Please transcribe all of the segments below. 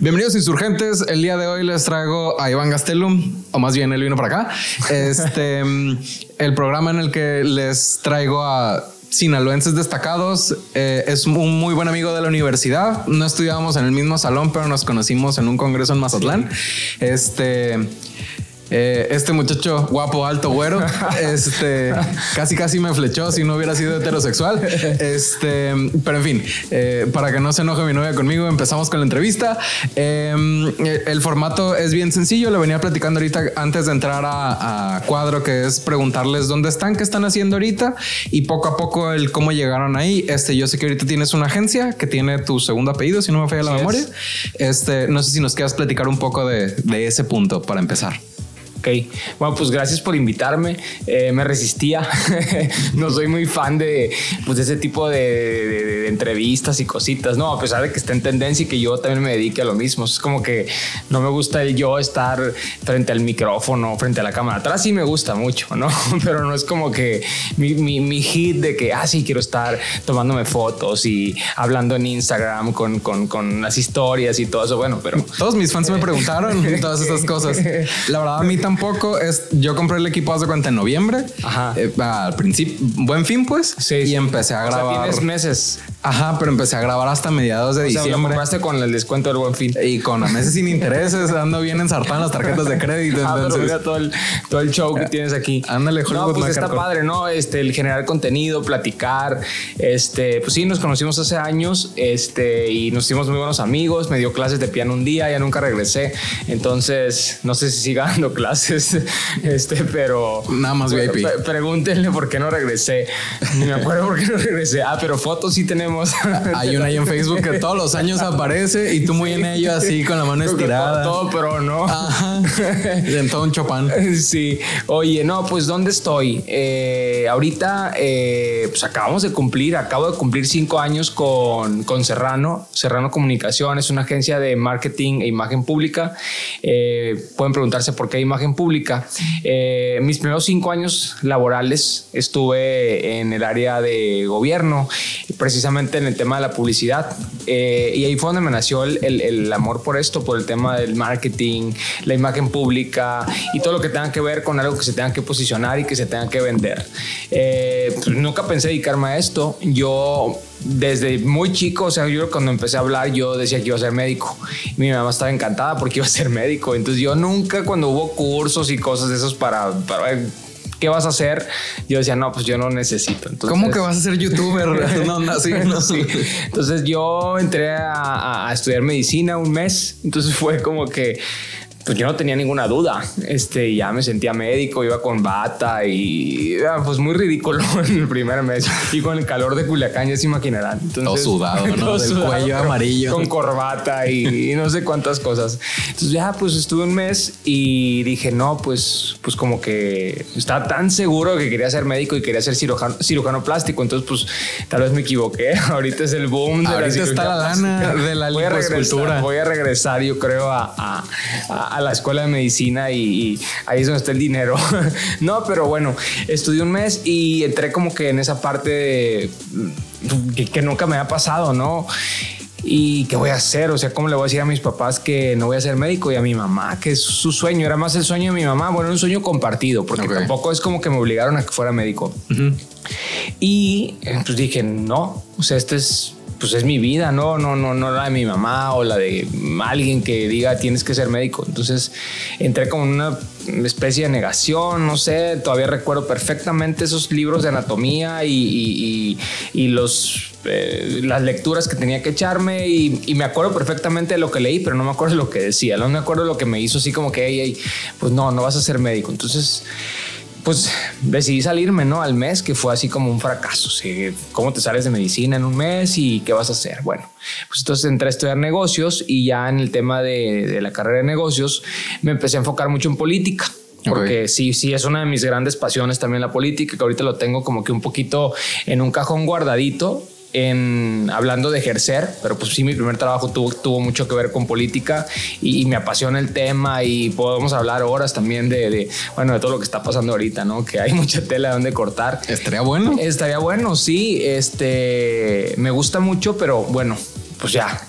Bienvenidos insurgentes. El día de hoy les traigo a Iván Gastelum, o más bien él vino para acá. Este, el programa en el que les traigo a sinaloenses destacados. Eh, es un muy buen amigo de la universidad. No estudiábamos en el mismo salón, pero nos conocimos en un congreso en Mazatlán. Este eh, este muchacho guapo, alto, güero, este casi casi me flechó si no hubiera sido heterosexual. Este, pero en fin, eh, para que no se enoje mi novia conmigo, empezamos con la entrevista. Em, el formato es bien sencillo. Le venía platicando ahorita antes de entrar a, cuadro, que es preguntarles dónde están, qué están haciendo ahorita y poco a poco el cómo llegaron ahí. Este, yo sé que ahorita tienes una agencia que tiene tu segundo apellido, si no me falla la memoria. Este, no sé si nos quieras platicar un poco de, de ese punto para empezar. Ok, bueno, pues gracias por invitarme. Eh, me resistía. no soy muy fan de, pues, de ese tipo de, entrevistas y cositas, ¿no? A pesar de que está en tendencia y que yo también me dedique a lo mismo. Es como que no me gusta el yo estar frente al micrófono, frente a la cámara. Atrás sí me gusta mucho, ¿no? Pero no es como que mi, mi, hit de que, ah, sí, quiero estar tomándome fotos y hablando en Instagram con, con, con las historias y todo eso. Bueno, pero... Todos mis fans me preguntaron todas esas cosas. La verdad, a mí también tampoco. Es, yo compré el equipo hace cuenta en noviembre. Ajá. Eh, al principio, buen fin, pues. Sí. Y empecé a grabar. O tienes meses. Ajá, pero empecé a grabar hasta mediados de diciembre. Lo compraste con el descuento del buen fin. Y con meses sin intereses, ando bien ensartado las tarjetas de crédito. Ah, entonces... mira todo el, todo el show que tienes aquí. Ándale, No, pues está padre, ¿no? Este, el generar contenido, platicar. Este, pues sí, nos conocimos hace años este, y nos hicimos muy buenos amigos. Me dio clases de piano un día, ya nunca regresé. Entonces, no sé si siga dando clases, este, pero. Nada más VIP. Pregúntenle por qué no regresé. Ni me acuerdo por qué no regresé. Ah, pero fotos sí tenemos Hay una ahí en Facebook que todos los años aparece y tú muy en ello así con la mano estirada. Todo, pero no. En todo un chopán. Sí. Oye, no, pues ¿dónde estoy? Eh, ahorita, eh, pues acabamos de cumplir, acabo de cumplir cinco años con, con Serrano. Serrano Comunicación es una agencia de marketing e imagen pública. Eh, pueden preguntarse por qué imagen pública. mis primeros cinco años laborales estuve en el área de gobierno, precisamente en el tema de la publicidad. Eh, y ahí fue donde me nació el, el, amor por esto, por el tema del marketing, la imagen pública y todo lo que tenga que ver con algo que se tenga que posicionar y que se tenga que vender. Eh, pues nunca pensé dedicarme a esto. Yo desde muy chico, o sea, yo cuando empecé a hablar, yo decía que iba a ser médico. mi mamá estaba encantada porque iba a ser médico. Entonces yo nunca cuando hubo cursos y cosas de esos para, para ¿qué vas a hacer? Yo decía, no, pues yo no necesito. Entonces, ¿Cómo que vas a ser youtuber? no, no, sí, no. Sí. Entonces yo entré a, a, estudiar medicina un mes, entonces fue como que pues yo no tenía ninguna duda. Este, ya me sentía médico, iba con bata y pues muy ridículo en el primer mes. Y con el calor de Culiacán, ya se imaginarán. Entonces, todo sudado, ¿no? Del cuello amarillo. Con corbata y, no sé cuántas cosas. Entonces ya pues estuve un mes y dije, no, pues, pues como que estaba tan seguro que quería ser médico y quería ser cirujano, cirujano plástico. Entonces pues tal vez me equivoqué. Ahorita es el boom de Ahorita está la lana de la voy a regresar, voy a regresar, yo creo, a, a a la escuela de medicina y, ahí es donde está el dinero. no, pero bueno, estudié un mes y entré como que en esa parte que, nunca me ha pasado, ¿no? ¿Y qué voy a hacer? O sea, ¿cómo le voy a decir a mis papás que no voy a ser médico y a mi mamá, que es su sueño? Era más el sueño de mi mamá. Bueno, un sueño compartido, porque tampoco es como que me obligaron a que fuera médico. Y eh, pues dije, no, o sea, este es pues es mi vida, no, no, no, no la de mi mamá o la de alguien que diga tienes que ser médico. Entonces entré como en una especie de negación, no sé, todavía recuerdo perfectamente esos libros de anatomía y, los, eh, las lecturas que tenía que echarme y, me acuerdo perfectamente de lo que leí, pero no me acuerdo de lo que decía, no me acuerdo lo que me hizo así como que, pues no, no vas a ser médico. Entonces pues decidí salirme, ¿no? Al mes, que fue así como un fracaso. ¿Cómo te sales de medicina en un mes y qué vas a hacer? Bueno, pues entonces entré a estudiar negocios y ya en el tema de, la carrera de negocios me empecé a enfocar mucho en política. Porque sí, sí, es una de mis grandes pasiones también la política, que ahorita lo tengo como que un poquito en un cajón guardadito, en hablando de ejercer, pero pues sí, mi primer trabajo tuvo, tuvo mucho que ver con política y, me apasiona el tema y podemos hablar horas también de, bueno, de todo lo que está pasando ahorita, ¿no? Que hay mucha tela donde cortar. Estaría bueno. Estaría bueno, sí. Este, me gusta mucho, pero bueno, pues ya,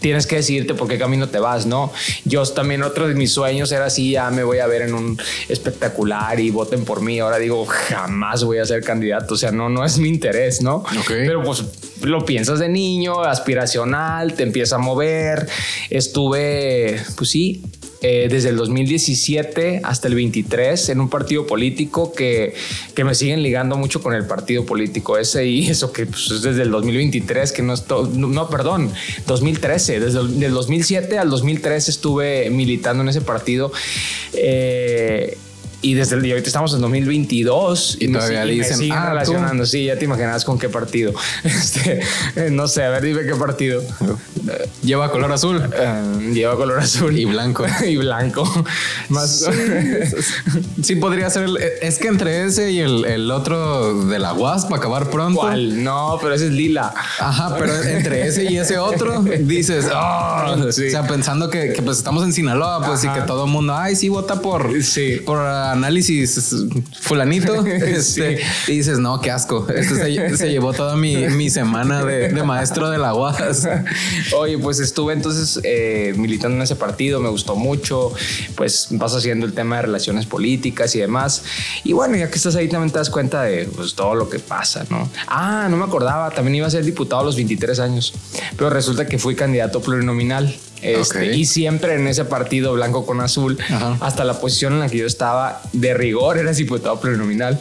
tienes que decidirte por qué camino te vas, ¿no? Yo también otro de mis sueños era así, ya me voy a ver en un espectacular y voten por mí. Ahora digo, jamás voy a ser candidato, o sea, no, no es mi interés, ¿no? Pero pues lo piensas de niño, aspiracional, te empieza a mover. Estuve, pues sí, eh, desde el 2017 hasta el 23 en un partido político que, que, me siguen ligando mucho con el partido político ese y eso que pues, es desde el 2023 que no estoy, no, perdón, 2013, desde el 2007 al 2013 estuve militando en ese partido. Eh, y desde el día ahorita estamos en 2022 y, todavía me, dicen, siguen ah, relacionando. Sí, ya te imaginas con qué partido. Este, eh, no sé, a ver, dime qué partido. Lleva color azul. Eh, lleva color azul y blanco y blanco. Más sí, podría ser. es que entre ese y el, el otro de la UAS para acabar pronto. ¿Cuál? No, pero ese es lila. Ajá, pero entre ese y ese otro dices, oh", o sea, pensando que, que, pues estamos en Sinaloa, pues y que todo el mundo, ay, sí vota por, sí. por análisis fulanito. este, Y dices, no, qué asco. Este se, llevó toda mi, mi semana de, de, maestro de la UAS. Oye, pues estuve entonces eh, militando en ese partido, me gustó mucho. Pues vas haciendo el tema de relaciones políticas y demás. Y bueno, ya que estás ahí también te das cuenta de pues, todo lo que pasa, ¿no? Ah, no me acordaba, también iba a ser diputado a los 23 años, pero resulta que fui candidato plurinominal. Este, y siempre en ese partido blanco con azul, hasta la posición en la que yo estaba, de rigor era diputado plurinominal.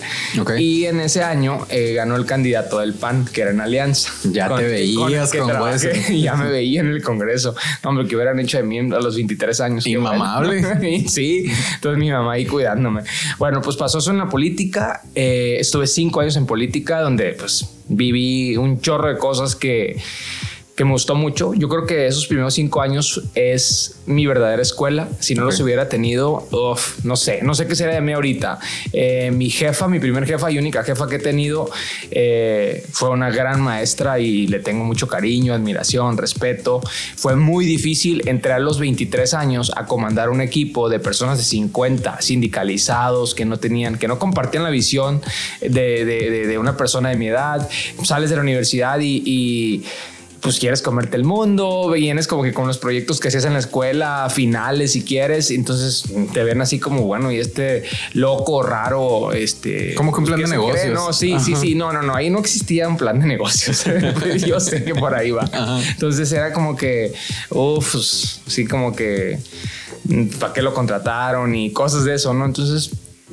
Y en ese año eh, ganó el candidato del PAN, que era en Alianza. Ya te veías con, Ya me veía en el Congreso. Hombre, que hubieran hecho de mí a los 23 años. Inmamable. sí, entonces mi mamá ahí cuidándome. Bueno, pues pasó eso en la política. Eh, estuve cinco años en política, donde pues viví un chorro de cosas que que me gustó mucho. Yo creo que esos primeros cinco años es mi verdadera escuela. Si no los hubiera tenido, no sé, no sé qué sería de mí ahorita. Eh, mi jefa, mi primer jefa y única jefa que he tenido, eh, fue una gran maestra y le tengo mucho cariño, admiración, respeto. Fue muy difícil entrar a los 23 años a comandar un equipo de personas de 50, sindicalizados, que no tenían, que no compartían la visión de, de, de una persona de mi edad. Sales de la universidad y, y pues quieres comerte el mundo, vienes como que con los proyectos que hacías en la escuela, finales si quieres, entonces te ven así como, bueno, y este loco, raro, este... Como que un plan de negocios. No, sí, sí, sí, no, no, no, ahí no existía un plan de negocios, yo sé que por ahí va. Entonces era como que, uff, sí, como que, ¿para qué lo contrataron? Y cosas de eso, ¿no? Entonces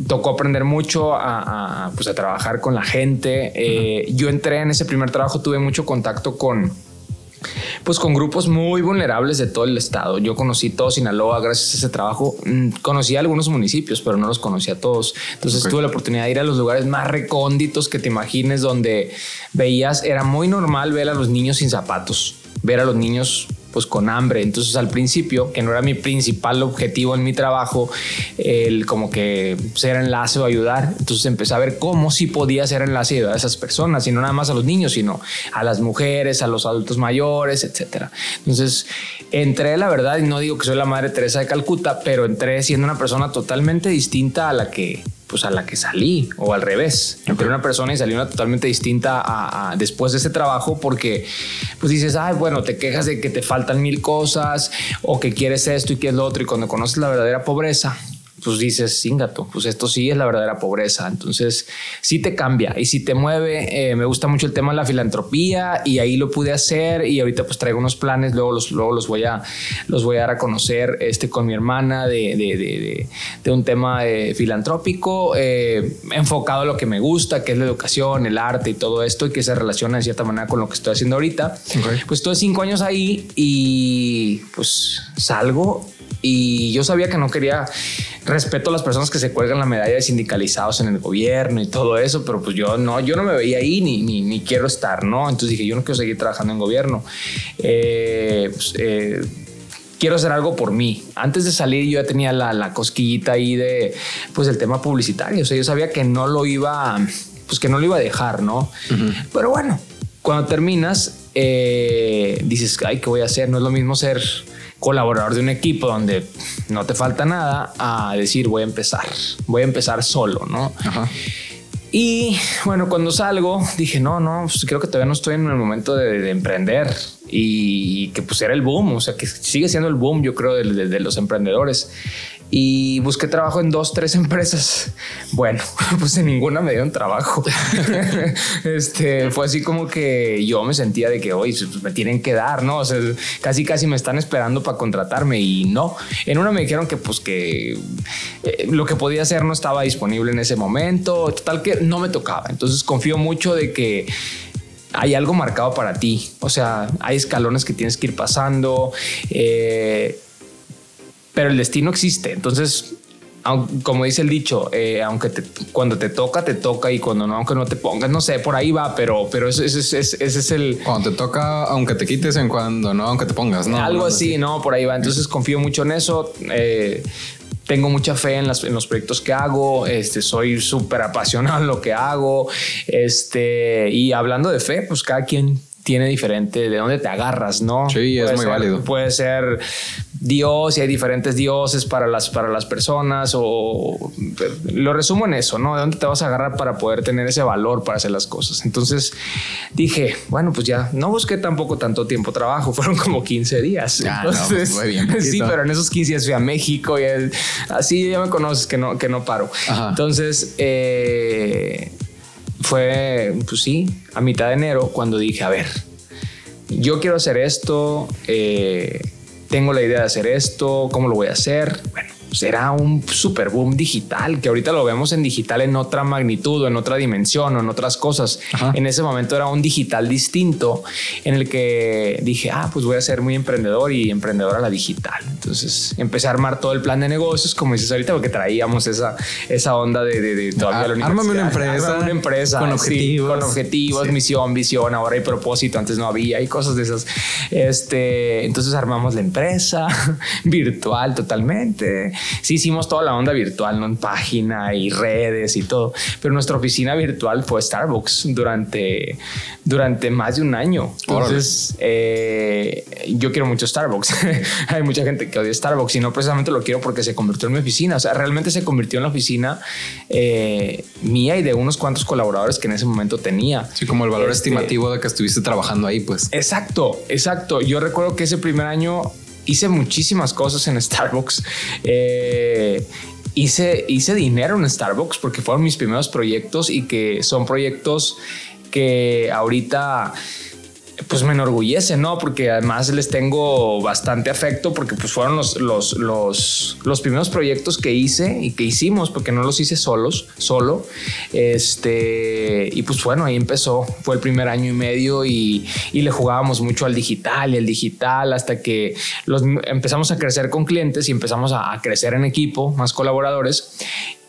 tocó aprender mucho a, pues a trabajar con la gente. Eh, yo entré en ese primer trabajo, tuve mucho contacto con pues con grupos muy vulnerables de todo el estado. Yo conocí todo Sinaloa gracias a ese trabajo. Mm, conocí algunos municipios, pero no los conocía todos. Entonces tuve la oportunidad de ir a los lugares más recónditos que te imagines, donde veías, era muy normal ver a los niños sin zapatos, ver a los niños pues con hambre. Entonces al principio, que no era mi principal objetivo en mi trabajo, el como que ser enlace o ayudar, entonces empecé a ver cómo sí podía ser enlace a esas personas, y no nada más a los niños, sino a las mujeres, a los adultos mayores, etcétera. Entonces entré, la verdad, y no digo que soy la madre Teresa de Calcuta, pero entré siendo una persona totalmente distinta a la que pues a la que salí o al revés. Entré una persona y salí una totalmente distinta a, después de ese trabajo porque pues dices, ay, bueno, te quejas de que te faltan mil cosas o que quieres esto y quieres lo otro y cuando conoces la verdadera pobreza, pues dices, cíngato, pues esto sí es la verdadera pobreza. Entonces, sí te cambia y sí te mueve. Eh, me gusta mucho el tema de la filantropía y ahí lo pude hacer y ahorita pues traigo unos planes, luego los, luego los, voy, a, los voy a dar a conocer este, con mi hermana de, de, de, de un tema eh, filantrópico eh, enfocado a lo que me gusta, que es la educación, el arte y todo esto y que se relaciona de cierta manera con lo que estoy haciendo ahorita. Pues estuve cinco años ahí y pues salgo y yo sabía que no quería respeto a las personas que se cuelgan la medalla de sindicalizados en el gobierno y todo eso, pero pues yo no, yo no me veía ahí ni, ni, quiero estar, ¿no? Entonces dije, yo no quiero seguir trabajando en gobierno. Eh, pues, eh, quiero hacer algo por mí. Antes de salir yo ya tenía la, la, cosquillita ahí de, pues el tema publicitario. O sea, yo sabía que no lo iba, pues que no lo iba a dejar, ¿no? Pero bueno, cuando terminas, eh, dices, ay, ¿qué voy a hacer? No es lo mismo ser colaborador de un equipo donde no te falta nada a decir voy a empezar, voy a empezar solo, ¿no? Y bueno, cuando salgo dije, no, no, pues creo que todavía no estoy en el momento de, emprender. y, que pues era el boom, o sea, que sigue siendo el boom, yo creo, de los emprendedores y busqué trabajo en dos, tres empresas. Bueno, pues en ninguna me dieron trabajo. este fue así como que yo me sentía de que hoy pues, me tienen que dar, no? O sea, casi, casi me están esperando para contratarme y no. En una me dijeron que, pues, que eh, lo que podía hacer no estaba disponible en ese momento, total que no me tocaba. Entonces confío mucho de que hay algo marcado para ti. O sea, hay escalones que tienes que ir pasando. Eh, pero el destino existe. Entonces, como dice el dicho, eh, aunque cuando te toca, te toca y cuando no, aunque no te pongas, no sé, por ahí va, pero, pero ese, ese, es el... Cuando te toca, aunque te quites, en cuando no, aunque te pongas, ¿no? Algo así, ¿no? Por ahí va. Entonces confío mucho en eso. Eh, tengo mucha fe en, las, en, los proyectos que hago, este, soy súper apasionado en lo que hago, este, y hablando de fe, pues cada quien tiene diferente de dónde te agarras, ¿no? Sí, es muy válido. Puede ser Dios y hay diferentes dioses para las, para las personas o lo resumo en eso, ¿no? ¿De dónde te vas a agarrar para poder tener ese valor para hacer las cosas? Entonces dije, bueno, pues ya no busqué tampoco tanto tiempo trabajo, fueron como 15 días. Ah, pues bien, sí, pero en esos 15 días fui a México y así ya me conoces que no, que no paro. Entonces, eh, fue, pues sí, a mitad de enero cuando dije, a ver, yo quiero hacer esto, eh, tengo la idea de hacer esto, ¿cómo lo voy a hacer? Bueno, será un super boom digital, que ahorita lo vemos en digital en otra magnitud o en otra dimensión o en otras cosas. En ese momento era un digital distinto en el que dije, ah, pues voy a ser muy emprendedor y emprendedor a la digital. Entonces empecé a armar todo el plan de negocios, como dices ahorita, porque traíamos esa, esa onda de, de, todavía la Ármame una empresa. una empresa. Con objetivos. con objetivos, misión, visión. Ahora hay propósito, antes no había, y cosas de esas. Este, entonces armamos la empresa virtual totalmente sí hicimos toda la onda virtual, ¿no? En página y redes y todo, pero nuestra oficina virtual fue Starbucks durante, durante más de un año. Entonces, eh, yo quiero mucho Starbucks. Hay mucha gente que odia Starbucks y no precisamente lo quiero porque se convirtió en mi oficina. O sea, realmente se convirtió en la oficina eh, mía y de unos cuantos colaboradores que en ese momento tenía. Sí, como el valor este, estimativo de que estuviste trabajando ahí, pues. Exacto, exacto. Yo recuerdo que ese primer año hice muchísimas cosas en Starbucks. Eh, hice, hice dinero en Starbucks porque fueron mis primeros proyectos y que son proyectos que ahorita pues me enorgullece, ¿no? Porque además les tengo bastante afecto porque pues fueron los, los, los, los, primeros proyectos que hice y que hicimos porque no los hice solos, solo. Este, y pues bueno, ahí empezó, fue el primer año y medio y, y le jugábamos mucho al digital y el digital hasta que los, empezamos a crecer con clientes y empezamos a crecer en equipo, más colaboradores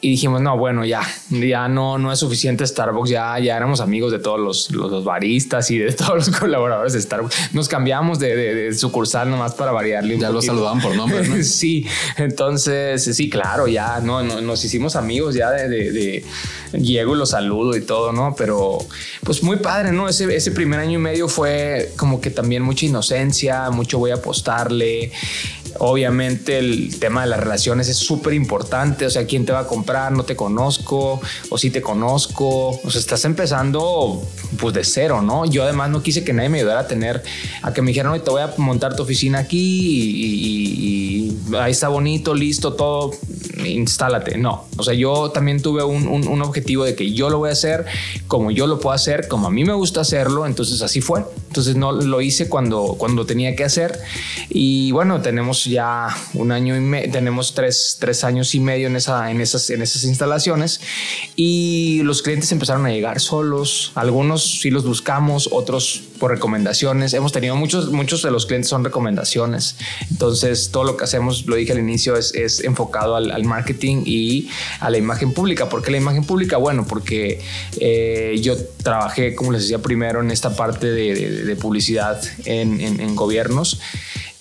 y dijimos, no, bueno, ya, ya no, no es suficiente Starbucks, ya, ya éramos amigos de todos los, los, baristas y de todos los colaboradores de Starbucks. Nos cambiamos de, de, sucursal nomás para variarle. ya lo saludaban por nombre. ¿no? sí, entonces, sí, claro, ya no, nos hicimos amigos ya de, de, llego y lo saludo y todo, ¿no? Pero pues muy padre, ¿no? Ese, ese primer año y medio fue como que también mucha inocencia, mucho voy a apostarle. Obviamente el tema de las relaciones es súper importante, o sea, ¿quién te va a comprar? No te conozco, o si te conozco, o sea, estás empezando pues de cero, ¿no? Yo además no quise que nadie me ayudara a tener, a que me dijeran, te voy a montar tu oficina aquí y, ahí está bonito, listo, todo, instálate. No, o sea, yo también tuve un, un objetivo de que yo lo voy a hacer como yo lo puedo hacer, como a mí me gusta hacerlo, entonces así fue. Entonces no lo hice cuando, cuando tenía que hacer y bueno, tenemos ya un año y medio, tenemos tres, tres, años y medio en, esa, en, esas, en esas instalaciones y los clientes empezaron a llegar solos. Algunos sí los buscamos, otros recomendaciones. Hemos tenido muchos, muchos de los clientes son recomendaciones. Entonces, todo lo que hacemos, lo dije al inicio, es, es enfocado al, marketing y a la imagen pública. ¿Por qué la imagen pública? Bueno, porque eh, yo trabajé, como les decía primero, en esta parte de, publicidad en gobiernos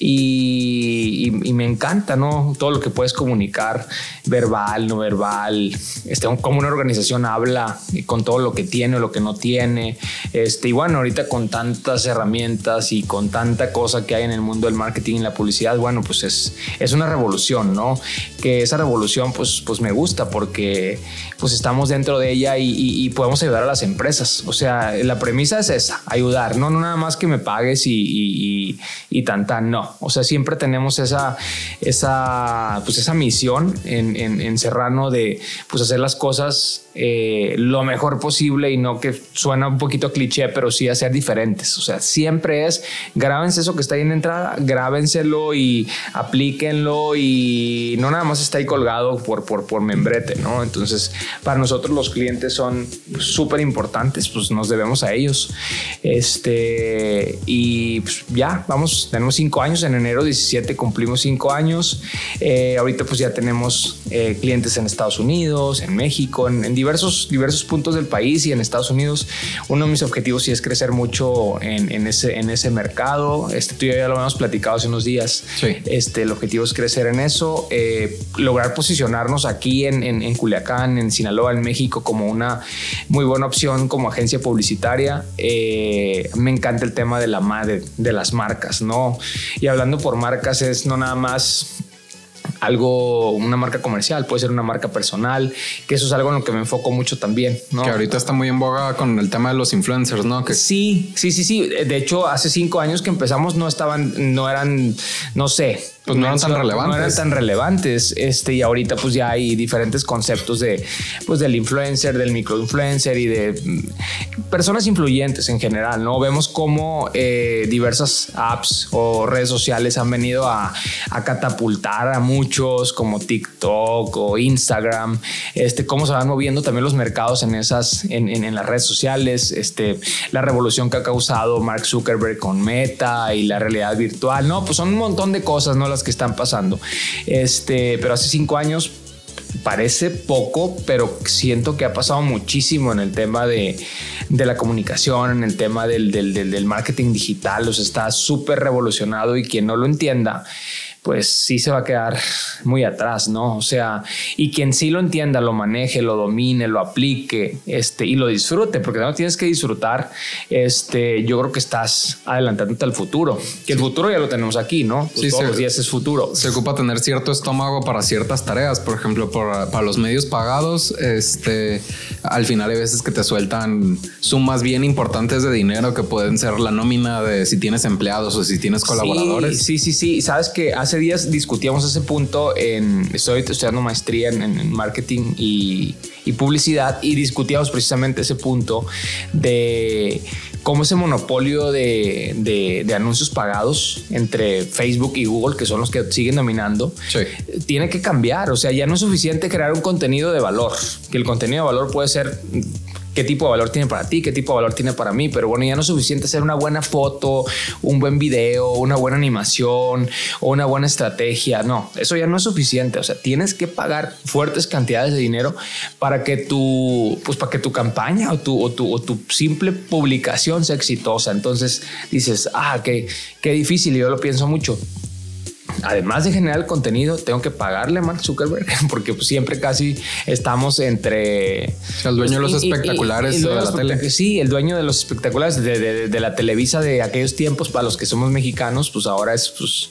y, me encanta, ¿no? Todo lo que puedes comunicar, verbal, no verbal, este, cómo una organización habla con todo lo que tiene o lo que no tiene. Este, y bueno, ahorita con tantas herramientas y con tanta cosa que hay en el mundo del marketing y la publicidad, bueno, pues es, es una revolución, ¿no? Que esa revolución, pues, pues me gusta porque pues estamos dentro de ella y, podemos ayudar a las empresas. O sea, la premisa es esa, ayudar, no, no nada más que me pagues y, y, tan tan, no. O sea, siempre tenemos esa, esa, pues esa misión en, en, en Serrano de pues hacer las cosas eh, lo mejor posible y no que suena un poquito cliché, pero sí hacer diferentes. O sea, siempre es grábense eso que está ahí en entrada, grábenselo y aplíquenlo y no nada más está ahí colgado por, por, por membrete, ¿no? Entonces, para nosotros los clientes son súper importantes, pues nos debemos a ellos. Este, y pues, ya, vamos, tenemos cinco años, en enero 17 cumplimos cinco años. Eh, ahorita pues ya tenemos eh, clientes en Estados Unidos, en México, en, en diversos, diversos puntos del país y en Estados Unidos. Uno de mis objetivos sí es crecer mucho en, ese, en ese mercado. Este, tú ya lo hemos platicado hace unos días. Este, el objetivo es crecer en eso, eh, lograr posicionarnos aquí en, en, Culiacán, en Sinaloa, en México, como una muy buena opción como agencia publicitaria. Eh, me encanta el tema de la madre, de las marcas, ¿no? Y hablando por marcas es no nada más algo, una marca comercial, puede ser una marca personal, que eso es algo en lo que me enfoco mucho también, ¿no? Que ahorita está muy en boga con el tema de los influencers, ¿no? Que... Sí, sí, sí, sí. De hecho, hace cinco años que empezamos no estaban, no eran, no sé, pues no eran tan relevantes. No eran tan relevantes. Este, y ahorita pues ya hay diferentes conceptos de, pues del influencer, del microinfluencer y de mm, personas influyentes en general, ¿no? Vemos cómo eh, diversas apps o redes sociales han venido a, a, catapultar a muchos como TikTok o Instagram, este, cómo se van moviendo también los mercados en esas, en, en, en las redes sociales, este, la revolución que ha causado Mark Zuckerberg con Meta y la realidad virtual, ¿no? Pues son un montón de cosas, ¿no? Que están pasando. Este, pero hace cinco años parece poco, pero siento que ha pasado muchísimo en el tema de, de la comunicación, en el tema del, del, marketing digital. O está súper revolucionado y quien no lo entienda, pues sí se va a quedar muy atrás, ¿no? O sea, y quien sí lo entienda, lo maneje, lo domine, lo aplique, este, y lo disfrute, porque no tienes que disfrutar, este, yo creo que estás adelantándote al futuro, que el futuro ya lo tenemos aquí, ¿no? Pues sí, todos los días es futuro. Se ocupa tener cierto estómago para ciertas tareas, por ejemplo, para los medios pagados, este, al final hay veces que te sueltan sumas bien importantes de dinero que pueden ser la nómina de si tienes empleados o si tienes colaboradores. Sí, sí, sí, sí. sabes que hace días discutíamos ese punto en, estoy estudiando maestría en, marketing y, publicidad y discutíamos precisamente ese punto de cómo ese monopolio de, anuncios pagados entre Facebook y Google, que son los que siguen dominando, tiene que cambiar. O sea, ya no es suficiente crear un contenido de valor, que el contenido de valor puede ser qué tipo de valor tiene para ti, qué tipo de valor tiene para mí, pero bueno, ya no es suficiente hacer una buena foto, un buen video, una buena animación o una buena estrategia, no, eso ya no es suficiente, o sea, tienes que pagar fuertes cantidades de dinero para que tu, pues para que tu campaña o tu, o tu, o tu simple publicación sea exitosa, entonces dices, ah, qué, qué difícil, yo lo pienso mucho además de generar el contenido, tengo que pagarle a Mark Zuckerberg porque pues, siempre casi estamos entre... el dueño de los espectaculares de la tele. Sí, el dueño de los espectaculares de, la Televisa de aquellos tiempos para los que somos mexicanos, pues ahora es pues,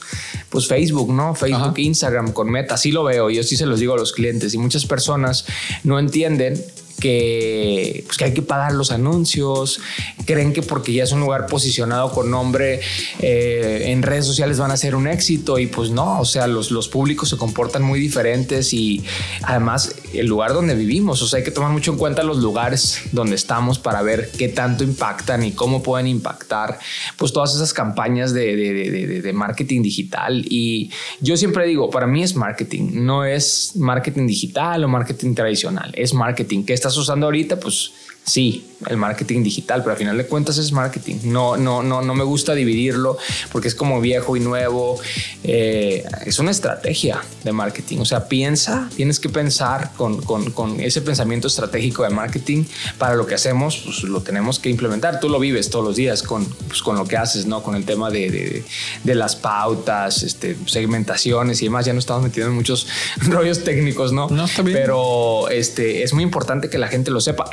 pues Facebook, ¿no? Facebook, Instagram con Meta, así lo veo, yo sí se los digo a los clientes y muchas personas no entienden que, pues, que hay que pagar los anuncios, creen que porque ya es un lugar posicionado con nombre eh, en redes sociales van a ser un éxito y pues no, o sea, los, los públicos se comportan muy diferentes y además el lugar donde vivimos, o sea, hay que tomar mucho en cuenta los lugares donde estamos para ver qué tanto impactan y cómo pueden impactar pues todas esas campañas de, de, de marketing digital. Y yo siempre digo, para mí es marketing, no es marketing digital o marketing tradicional, es marketing. Que está usando ahorita, pues Sí, el marketing digital, pero al final de cuentas es marketing. No, no, no, no me gusta dividirlo porque es como viejo y nuevo. Eh, es una estrategia de marketing. O sea, piensa, tienes que pensar con, con, con, ese pensamiento estratégico de marketing para lo que hacemos, pues lo tenemos que implementar. Tú lo vives todos los días con, pues, con lo que haces, ¿no? Con el tema de, de, de, las pautas, este, segmentaciones y demás. Ya no estamos metiendo en muchos rollos técnicos, ¿no? No, está bien. Pero este, es muy importante que la gente lo sepa.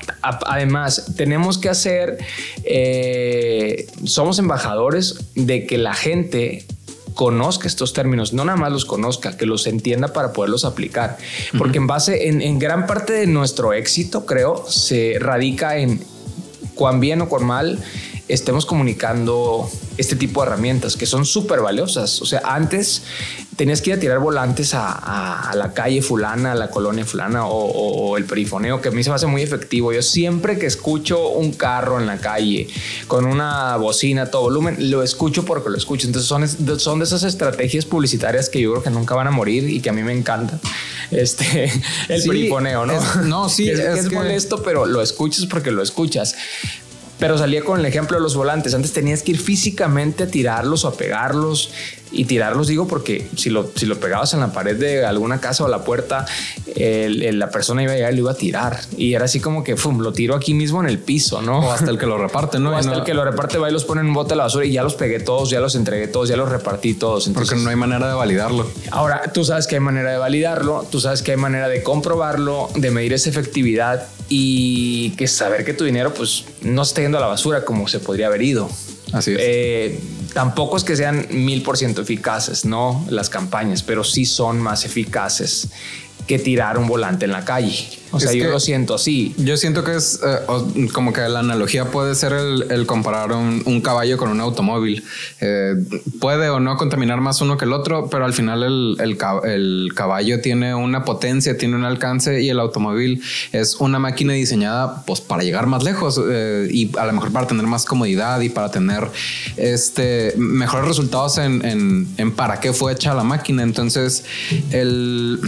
Además, tenemos que hacer, eh, somos embajadores de que la gente conozca estos términos, no nada más los conozca, que los entienda para poderlos aplicar. Porque en base, en, en, gran parte de nuestro éxito, creo, se radica en cuán bien o cuán mal estemos comunicando este tipo de herramientas que son súper valiosas. O sea, antes tenías que ir a tirar volantes a, a, a, la calle fulana, a la colonia fulana o, o, o, el perifoneo, que a mí se me hace muy efectivo. Yo siempre que escucho un carro en la calle con una bocina a todo volumen, lo escucho porque lo escucho. Entonces son, son de esas estrategias publicitarias que yo creo que nunca van a morir y que a mí me encanta. Este, el sí, perifoneo, ¿no? Es, no, sí, es, es, es que... molesto, pero lo escuchas porque lo escuchas pero salía con el ejemplo de los volantes. Antes tenías que ir físicamente a tirarlos o a pegarlos y tirarlos, digo, porque si lo, si lo pegabas en la pared de alguna casa o la puerta, el, el, la persona iba a llegar y lo iba a tirar. Y era así como que, fum, lo tiro aquí mismo en el piso, ¿no? O hasta el que lo reparte, ¿no? O hasta no... el que lo reparte va y los pone en un bote de la basura y ya los pegué todos, ya los entregué todos, ya los repartí todos. Entonces, porque no hay manera de validarlo. Ahora, tú sabes que hay manera de validarlo, tú sabes que hay manera de comprobarlo, de medir esa efectividad y que saber que tu dinero pues no está yendo a la basura como se podría haber ido. Así es. Eh, tampoco es que sean mil por ciento eficaces, no las campañas, pero sí son más eficaces que tirar un volante en la calle. O sea, es yo lo siento así. Yo siento que es eh, como que la analogía puede ser el, el comparar un, un, caballo con un automóvil. Eh, puede o no contaminar más uno que el otro, pero al final el, el, el, caballo tiene una potencia, tiene un alcance y el automóvil es una máquina diseñada pues para llegar más lejos eh, y a lo mejor para tener más comodidad y para tener este mejores resultados en, en, en para qué fue hecha la máquina. Entonces, el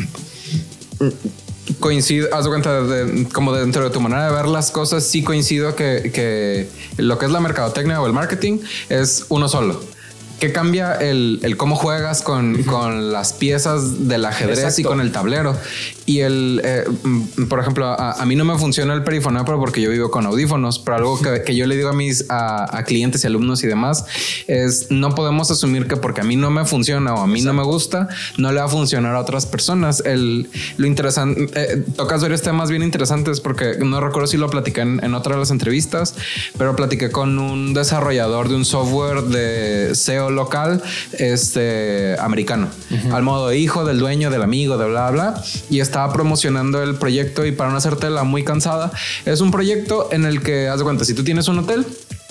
coincido, haz cuenta, de, como dentro de tu manera de ver las cosas, sí coincido que, que, lo que es la mercadotecnia o el marketing es uno solo. ¿Qué cambia el, el cómo juegas con, uh -huh. con, las piezas del ajedrez Exacto. y con el tablero? Y el, eh, por ejemplo, a, a, mí no me funciona el perifoneo, porque yo vivo con audífonos, pero algo que, que yo le digo a mis a, a, clientes y alumnos y demás es no podemos asumir que porque a mí no me funciona o a mí Exacto. no me gusta, no le va a funcionar a otras personas. El, lo interesante, eh, tocas varios temas bien interesantes porque no recuerdo si lo platiqué en, en otra de las entrevistas, pero platiqué con un desarrollador de un software de SEO local este americano uh -huh. al modo hijo del dueño del amigo de bla bla y estaba promocionando el proyecto y para no hacértela muy cansada es un proyecto en el que haz de cuenta si tú tienes un hotel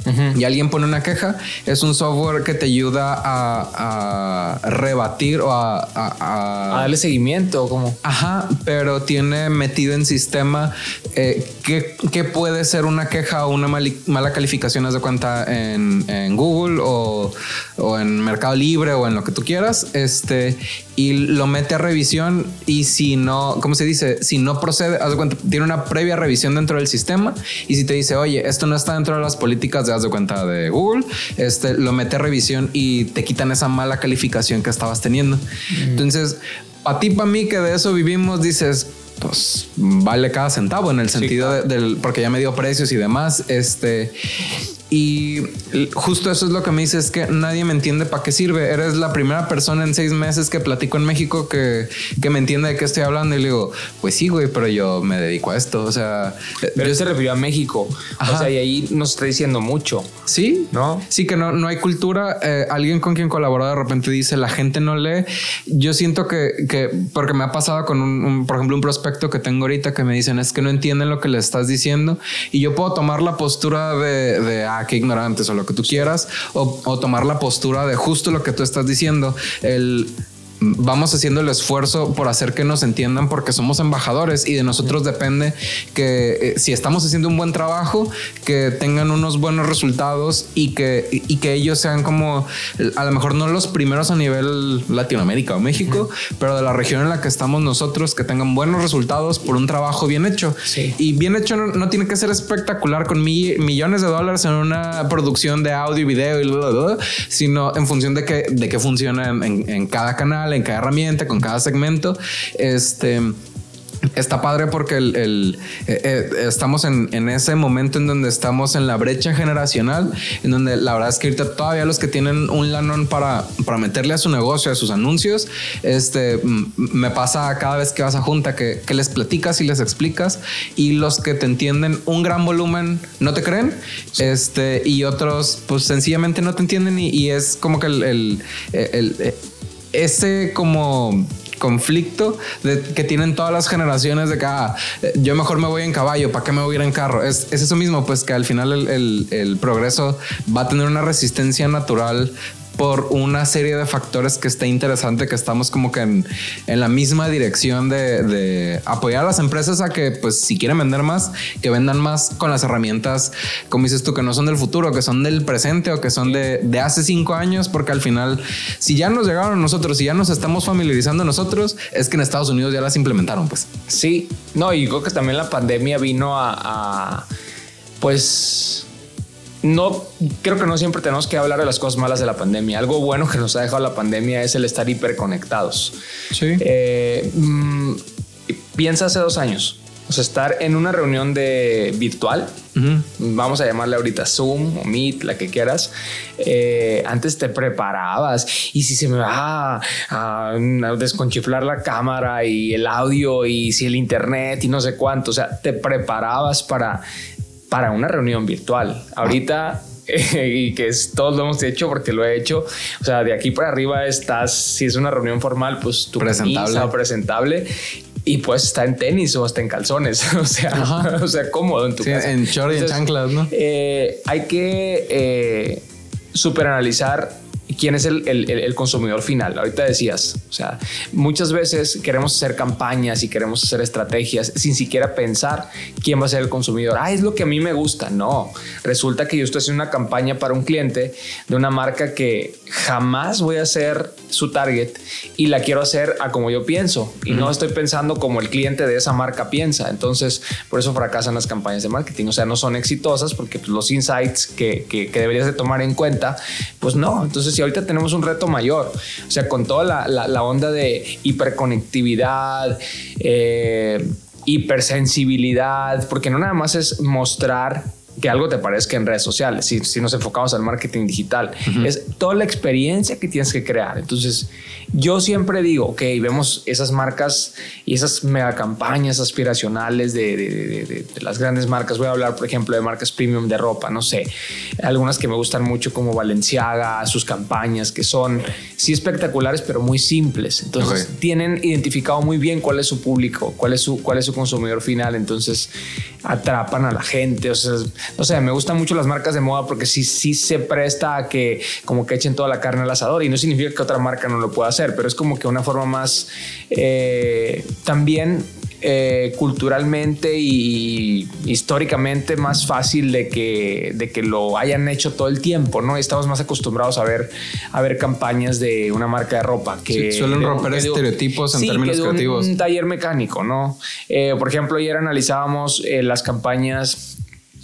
Uh -huh. y alguien pone una queja, es un software que te ayuda a, a rebatir o a, a, a, darle seguimiento, como. Ajá, pero tiene metido en sistema eh, qué, qué, puede ser una queja o una mal, mala calificación, haz de cuenta en, en Google o, o, en Mercado Libre o en lo que tú quieras. Este y lo mete a revisión. Y si no, ¿cómo se dice? Si no procede, haz de cuenta, tiene una previa revisión dentro del sistema. Y si te dice, oye, esto no está dentro de las políticas de haz de cuenta de Google, este lo mete a revisión y te quitan esa mala calificación que estabas teniendo. Mm. Entonces, para ti, para mí, que de eso vivimos, dices, pues vale cada centavo en el sentido sí, claro. de, del, porque ya me dio precios y demás. Este, y justo eso es lo que me dice, es que nadie me entiende para qué sirve. Eres la primera persona en seis meses que platico en México que, que me entiende de qué estoy hablando. Y le digo, pues sí, güey, pero yo me dedico a esto. O sea, pero yo se refirió a México. Ajá. O sea, y ahí nos está diciendo mucho. Sí, no? Sí, que no, no hay cultura. Eh, alguien con quien colabora de repente dice, la gente no lee. Yo siento que, que porque me ha pasado con un, un, por ejemplo, un prospecto que tengo ahorita que me dicen, es que no entienden lo que le estás diciendo. Y yo puedo tomar la postura de, de qué ignorantes o lo que tú quieras, o, o, tomar la postura de justo lo que tú estás diciendo. El vamos haciendo el esfuerzo por hacer que nos entiendan porque somos embajadores y de nosotros depende que eh, si estamos haciendo un buen trabajo, que tengan unos buenos resultados y que, y que ellos sean como a lo mejor no los primeros a nivel Latinoamérica o México, pero de la región en la que estamos nosotros, que tengan buenos resultados por un trabajo bien hecho. Y bien hecho no, tiene que ser espectacular con millones de dólares en una producción de audio y video y bla, bla, sino en función de que, de que funciona en, en cada canal, en cada herramienta, con cada segmento. Este está padre porque el, eh, eh, estamos en, ese momento en donde estamos en la brecha generacional, en donde la verdad es que ahorita todavía los que tienen un lanón para, para meterle a su negocio, a sus anuncios, este, me pasa cada vez que vas a junta que, les platicas y les explicas y los que te entienden un gran volumen no te creen este, y otros pues sencillamente no te entienden y, es como que el, el ese como conflicto que tienen todas las generaciones de que ah, yo mejor me voy en caballo, ¿para qué me voy a ir en carro? Es, es eso mismo, pues que al final el, el, progreso va a tener una resistencia natural por una serie de factores que está interesante, que estamos como que en, la misma dirección de, apoyar a las empresas a que, pues, si quieren vender más, que vendan más con las herramientas, como dices tú, que no son del futuro, que son del presente o que son de, hace cinco años, porque al final, si ya nos llegaron nosotros, si ya nos estamos familiarizando nosotros, es que en Estados Unidos ya las implementaron, pues. Sí, no, y creo que también la pandemia vino a pues no creo que no siempre tenemos que hablar de las cosas malas de la pandemia. Algo bueno que nos ha dejado la pandemia es el estar hiperconectados. Sí. Eh, mm, piensa hace dos años. O sea, estar en una reunión de virtual, vamos a llamarle ahorita Zoom o Meet, la que quieras. Eh, antes te preparabas y si se me va a, desconchiflar la cámara y el audio y si el internet y no sé cuánto, o sea, te preparabas para para una reunión virtual. Ahorita y que es, todos lo hemos hecho porque lo he hecho. O sea, de aquí para arriba estás, si es una reunión formal, pues tu presentable. o presentable y puedes estar en tenis o hasta en calzones, o sea, o sea, cómodo en tu casa. En short y en chanclas, ¿no? Eh, hay que eh, superanalizar quién es el, consumidor final. Ahorita decías, o sea, muchas veces queremos hacer campañas y queremos hacer estrategias sin siquiera pensar quién va a ser el consumidor. Ah, es lo que a mí me gusta. No, resulta que yo estoy haciendo una campaña para un cliente de una marca que jamás voy a ser su target y la quiero hacer a como yo pienso y no estoy pensando como el cliente de esa marca piensa. Entonces, por eso fracasan las campañas de marketing. O sea, no son exitosas porque pues, los insights que, que, deberías de tomar en cuenta, pues no. Entonces, si ahorita tenemos un reto mayor, o sea, con toda la, la, onda de hiperconectividad, eh, hipersensibilidad, porque no nada más es mostrar que algo te parezca en redes sociales, si, si nos enfocamos al marketing digital, es toda la experiencia que tienes que crear. Entonces, yo siempre digo, ok, vemos esas marcas y esas mega campañas aspiracionales de, de, de, las grandes marcas. Voy a hablar, por ejemplo, de marcas premium de ropa, no sé, algunas que me gustan mucho como Valenciaga, sus campañas que son sí espectaculares, pero muy simples. Entonces, tienen identificado muy bien cuál es su público, cuál es su, cuál es su consumidor final. Entonces, atrapan a la gente. O sea, no sé, me gustan mucho las marcas de moda porque sí, sí se presta a que como que echen toda la carne al asador y no significa que otra marca no lo pueda hacer, pero es como que una forma más eh, también eh, culturalmente y históricamente más fácil de que, de que lo hayan hecho todo el tiempo, ¿no? Estamos más acostumbrados a ver, a ver campañas de una marca de ropa que suelen romper estereotipos en términos creativos. Un, taller mecánico, ¿no? Eh, por ejemplo, ayer analizábamos las campañas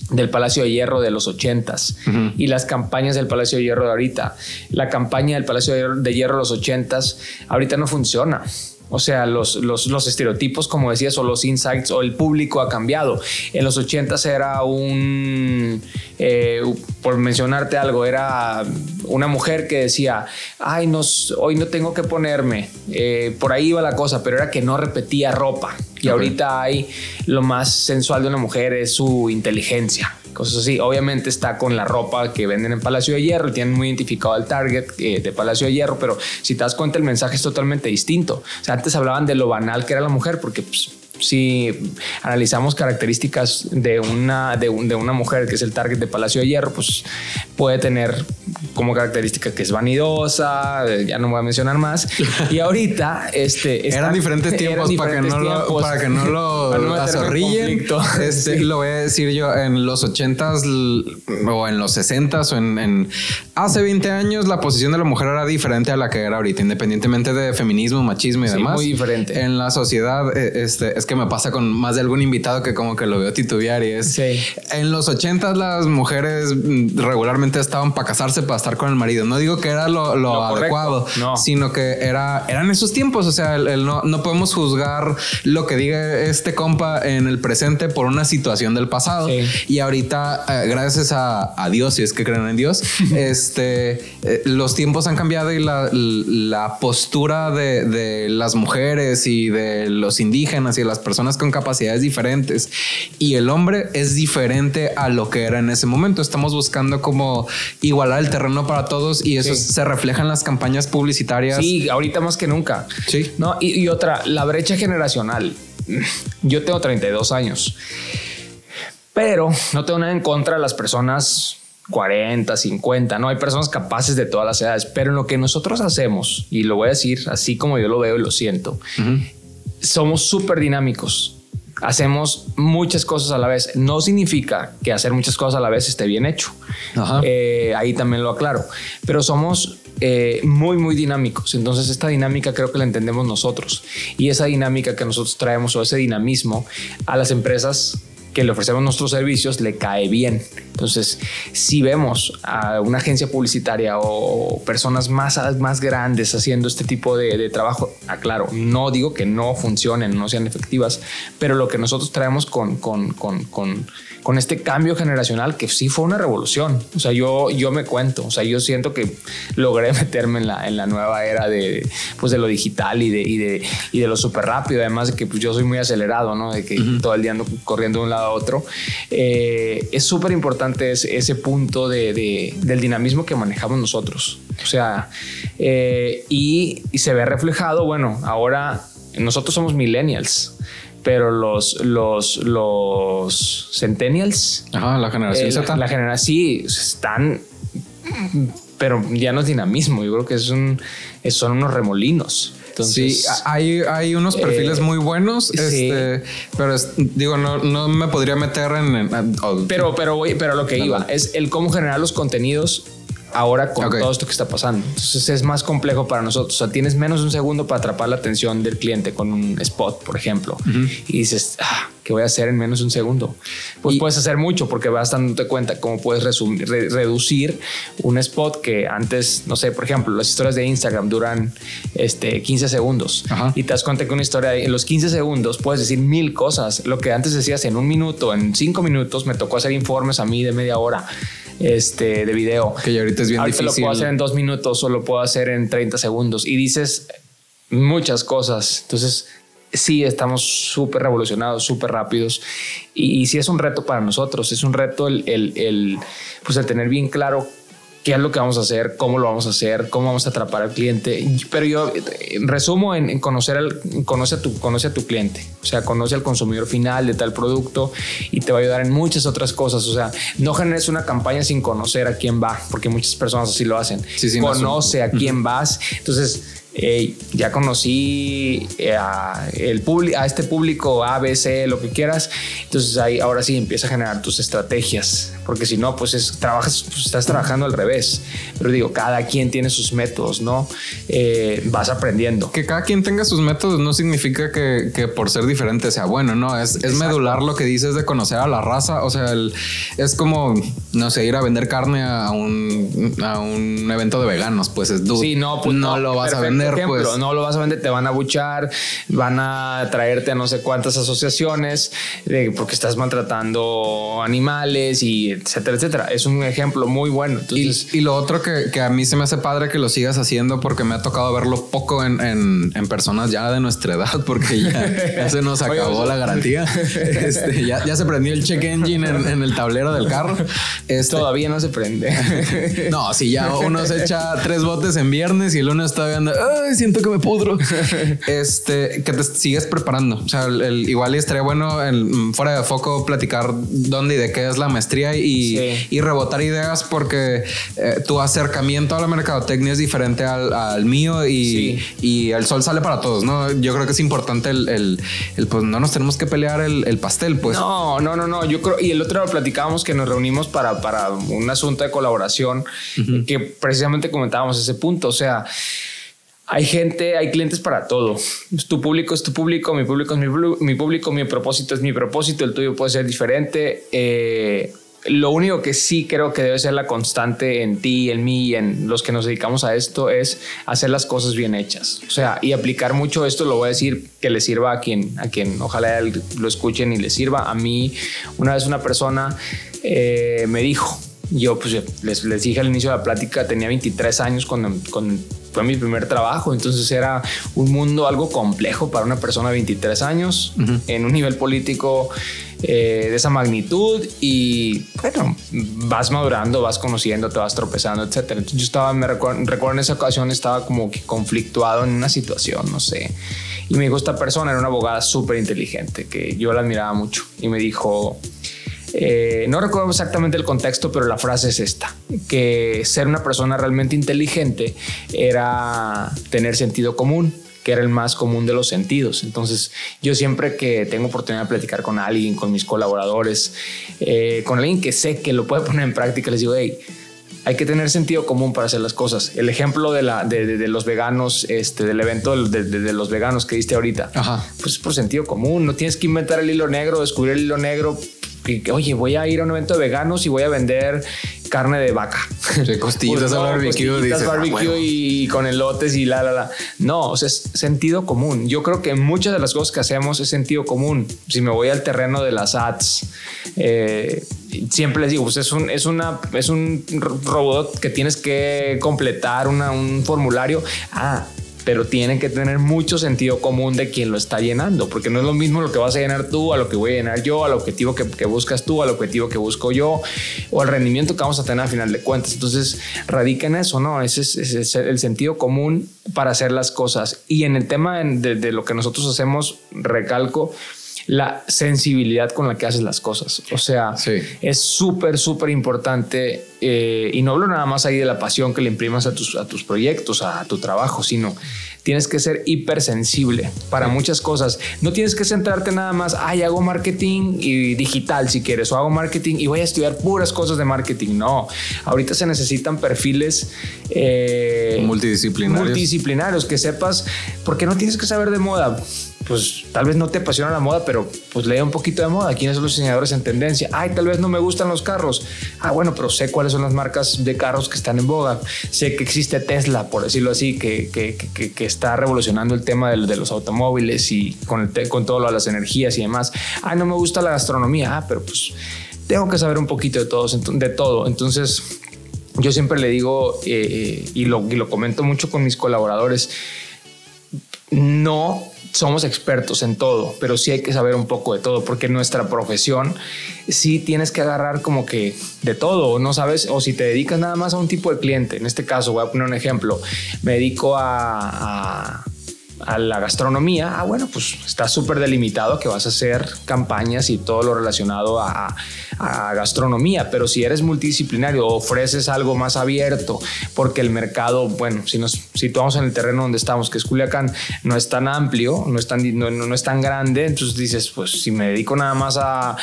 del Palacio de Hierro de los ochentas y las campañas del Palacio de Hierro de ahorita. La campaña del Palacio de Hierro de los ochentas ahorita no funciona. O sea, los, los, estereotipos, como decías, o los insights o el público ha cambiado. En los ochentas era un, eh, por mencionarte algo, era una mujer que decía, ay, hoy no tengo que ponerme. Eh, por ahí iba la cosa, pero era que no repetía ropa. Y ahorita hay lo más sensual de una mujer es su inteligencia cosas así. Obviamente está con la ropa que venden en Palacio de Hierro, tienen muy identificado el target eh, de Palacio de Hierro, pero si te das cuenta el mensaje es totalmente distinto. Antes hablaban de lo banal que era la mujer porque pues, si analizamos características de una, de, una mujer que es el target de Palacio de Hierro, pues puede tener como característica que es vanidosa, ya no voy a mencionar más. Y ahorita, este. eran diferentes tiempos, para, que no lo, para que no lo azorrillen. Este, Lo voy a decir yo, en los 80s o en los 60s o en, Hace 20 años la posición de la mujer era diferente a la que era ahorita, independientemente de feminismo, machismo y demás. Muy diferente. En la sociedad, eh, este, es que me pasa con más de algún invitado que como que lo veo titubear y es... En los 80s las mujeres regularmente estaban para casarse, para estar con el marido. No digo que era lo, adecuado, sino que era, eran esos tiempos. O sea, no, no podemos juzgar lo que diga este compa en el presente por una situación del pasado. Y ahorita, eh, gracias a, Dios, si es que creen en Dios, este, eh, los tiempos han cambiado y la, la postura de, de, las mujeres y de los indígenas y de las personas con capacidades diferentes y el hombre es diferente a lo que era en ese momento. Estamos buscando como igualar el terreno para todos y eso se refleja en las campañas publicitarias. Sí, ahorita más que nunca. Sí. No, y, y otra, la brecha generacional. Yo tengo 32 años, pero no tengo nada en contra de las personas 40, 50, no hay personas capaces de todas las edades, pero en lo que nosotros hacemos, y lo voy a decir así como yo lo veo y lo siento, somos súper dinámicos. Hacemos muchas cosas a la vez. No significa que hacer muchas cosas a la vez esté bien hecho. Eh, ahí también lo aclaro. Pero somos eh, muy, muy dinámicos. Entonces esta dinámica creo que la entendemos nosotros. Y esa dinámica que nosotros traemos o ese dinamismo a las empresas que le ofrecemos nuestros servicios le cae bien. Entonces, si vemos a una agencia publicitaria o personas más, más grandes haciendo este tipo de, trabajo, aclaro, no digo que no funcionen, no sean efectivas, pero lo que nosotros traemos con, con, con, con con este cambio generacional que sí fue una revolución. O sea, yo, yo me cuento, o sea, yo siento que logré meterme en la, en la nueva era de, pues de lo digital y de, y de, y de lo súper rápido. Además de que pues, yo soy muy acelerado, ¿no? De que todo el día ando corriendo de un lado a otro. Eh, es súper importante ese, ese, punto de, del dinamismo que manejamos nosotros. O sea, eh, y, y se ve reflejado, bueno, ahora nosotros somos millennials pero los, los, los centennials. Ajá, la generación eh, La, generación sí están, pero ya no es dinamismo. Yo creo que es un, son unos remolinos. Entonces, sí, hay, hay unos perfiles eh, muy buenos, este, pero digo, no, no me podría meter en... pero, pero, pero lo que iba es el cómo generar los contenidos ahora con todo esto que está pasando. Entonces es más complejo para nosotros. O sea, tienes menos de un segundo para atrapar la atención del cliente con un spot, por ejemplo. Y dices, ah, ¿qué voy a hacer en menos de un segundo? Pues puedes hacer mucho porque vas dándote cuenta cómo puedes reducir un spot que antes, no sé, por ejemplo, las historias de Instagram duran este, 15 segundos. Y te das cuenta que una historia en los 15 segundos puedes decir mil cosas. Lo que antes decías en un minuto, en cinco minutos, me tocó hacer informes a mí de media hora este, de video. Que ya ahorita es bien difícil. lo puedo hacer en dos minutos o lo puedo hacer en 30 segundos y dices muchas cosas. Entonces, sí, estamos súper revolucionados, súper rápidos y, y, sí es un reto para nosotros. Es un reto el, el, el, pues el tener bien claro qué es lo que vamos a hacer, cómo lo vamos a hacer, cómo vamos a atrapar al cliente. Pero yo eh, resumo en, conocer al, conoce a tu, conoce a tu cliente, o sea, conoce al consumidor final de tal producto y te va a ayudar en muchas otras cosas. O sea, no generes una campaña sin conocer a quién va, porque muchas personas así lo hacen. conoce a quién vas. Entonces, ya conocí eh, a, el a este público ABC, lo que quieras. Entonces ahí ahora sí empieza a generar tus estrategias, porque si no, pues, es, trabajas, pues estás trabajando al revés. Pero digo, cada quien tiene sus métodos, ¿no? Eh, vas aprendiendo. Que cada quien tenga sus métodos no significa que, que por ser diferente sea bueno, ¿no? Es, es, medular lo que dices de conocer a la raza. O sea, es como, no sé, ir a vender carne a un, a un evento de veganos, pues es duro. Sí, no, pues no, lo vas a vender ejemplo, pues. no lo vas a vender, te van a buchar, van a traerte a no sé cuántas asociaciones porque estás maltratando animales y etcétera, etcétera. Es un ejemplo muy bueno. y, lo otro que, a mí se me hace padre que lo sigas haciendo porque me ha tocado verlo poco en, personas ya de nuestra edad porque ya, se nos acabó la garantía. Este, ya, se prendió el check engine en, el tablero del carro. Este, Todavía no se prende. no, si ya uno se echa tres botes en viernes y el lunes está viendo, ay, siento que me pudro. este, que te sigues preparando. O sea, el, igual estaría bueno en, fuera de foco platicar dónde y de qué es la maestría y, y rebotar ideas porque eh, tu acercamiento a la mercadotecnia es diferente al, mío y, y, el sol sale para todos, ¿no? Yo creo que es importante el, el, pues no nos tenemos que pelear el, pastel, pues. No, no, no, no. Yo creo, y el otro día platicábamos que nos reunimos para, para un asunto de colaboración que precisamente comentábamos ese punto. O sea, hay gente, hay clientes para todo. Tu público es tu público, mi público es mi, mi público, mi propósito es mi propósito, el tuyo puede ser diferente. Eh, lo único que sí creo que debe ser la constante en ti, en mí y en los que nos dedicamos a esto es hacer las cosas bien hechas. O sea, y aplicar mucho esto, lo voy a decir que le sirva a quien, a quien ojalá lo escuchen y le sirva. A mí, una vez una persona eh, me dijo, yo pues les, les, dije al inicio de la plática, tenía 23 años cuando, cuando fue mi primer trabajo, entonces era un mundo algo complejo para una persona de 23 años, en un nivel político eh, de esa magnitud y bueno, vas madurando, vas conociendo, te vas tropezando, etcétera. Entonces yo estaba, me recuerdo, en esa ocasión estaba como que conflictuado en una situación, no sé. Y me dijo esta persona, era una abogada súper inteligente, que yo la admiraba mucho, y me dijo, eh, no recuerdo exactamente el contexto, pero la frase es esta, que ser una persona realmente inteligente era tener sentido común que era el más común de los sentidos. Entonces, yo siempre que tengo oportunidad de platicar con alguien, con mis colaboradores, eh, con alguien que sé que lo puede poner en práctica, les digo, hey, hay que tener sentido común para hacer las cosas. El ejemplo de, la, de, los veganos, este, del evento de, los veganos que diste ahorita, pues por sentido común. No tienes que inventar el hilo negro, descubrir el hilo negro oye, voy a ir a un evento de veganos y voy a vender carne de vaca. De costillitas al barbecue. Costillitas ah, barbecue y con elotes y la, la, la. No, o sea, es sentido común. Yo creo que muchas de las cosas que hacemos es sentido común. Si me voy al terreno de las ads, eh, siempre les digo, pues es un, es una, es un robot que tienes que completar un formulario. Ah, pero tienen que tener mucho sentido común de quien lo está llenando, porque no es lo mismo lo que vas a llenar tú, a lo que voy a llenar yo, al objetivo que, buscas tú, al objetivo que busco yo, o al rendimiento que vamos a tener a final de cuentas. Entonces, radica en eso, ¿no? Ese es, el sentido común para hacer las cosas. Y en el tema de, de lo que nosotros hacemos, recalco, la sensibilidad con la que haces las cosas. O sea, es súper, súper importante. Eh, y no hablo nada más ahí de la pasión que le imprimas a tus, a tus proyectos, a, tu trabajo, sino tienes que ser hipersensible para muchas cosas. No tienes que centrarte nada más, ay, hago marketing y digital si quieres, o hago marketing y voy a estudiar puras cosas de marketing. No, ahorita se necesitan perfiles eh, multidisciplinarios. multidisciplinarios, que sepas, porque no tienes que saber de moda pues tal vez no te apasiona la moda, pero pues lee un poquito de moda. ¿Quiénes son los diseñadores en tendencia? Ay, tal vez no me gustan los carros. Ah, bueno, pero sé cuáles son las marcas de carros que están en boga. Sé que existe Tesla, por decirlo así, que, que, que, está revolucionando el tema de, de, los automóviles y con, el, con todo lo de las energías y demás. Ay, no me gusta la gastronomía. Ah, pero pues tengo que saber un poquito de, todos, de todo. Entonces, yo siempre le digo eh, y, lo, y lo comento mucho con mis colaboradores, no somos expertos en todo, pero sí hay que saber un poco de todo, porque nuestra profesión sí tienes que agarrar como que de todo, no sabes, o si te dedicas nada más a un tipo de cliente, en este caso voy a poner un ejemplo, me dedico a, la gastronomía, ah, bueno, pues está súper delimitado que vas a hacer campañas y todo lo relacionado a, gastronomía, pero si eres multidisciplinario, ofreces algo más abierto, porque el mercado, bueno, si nos situamos en el terreno donde estamos, que es Culiacán, no es tan amplio, no es tan, no es tan grande, entonces dices, pues si me dedico nada más a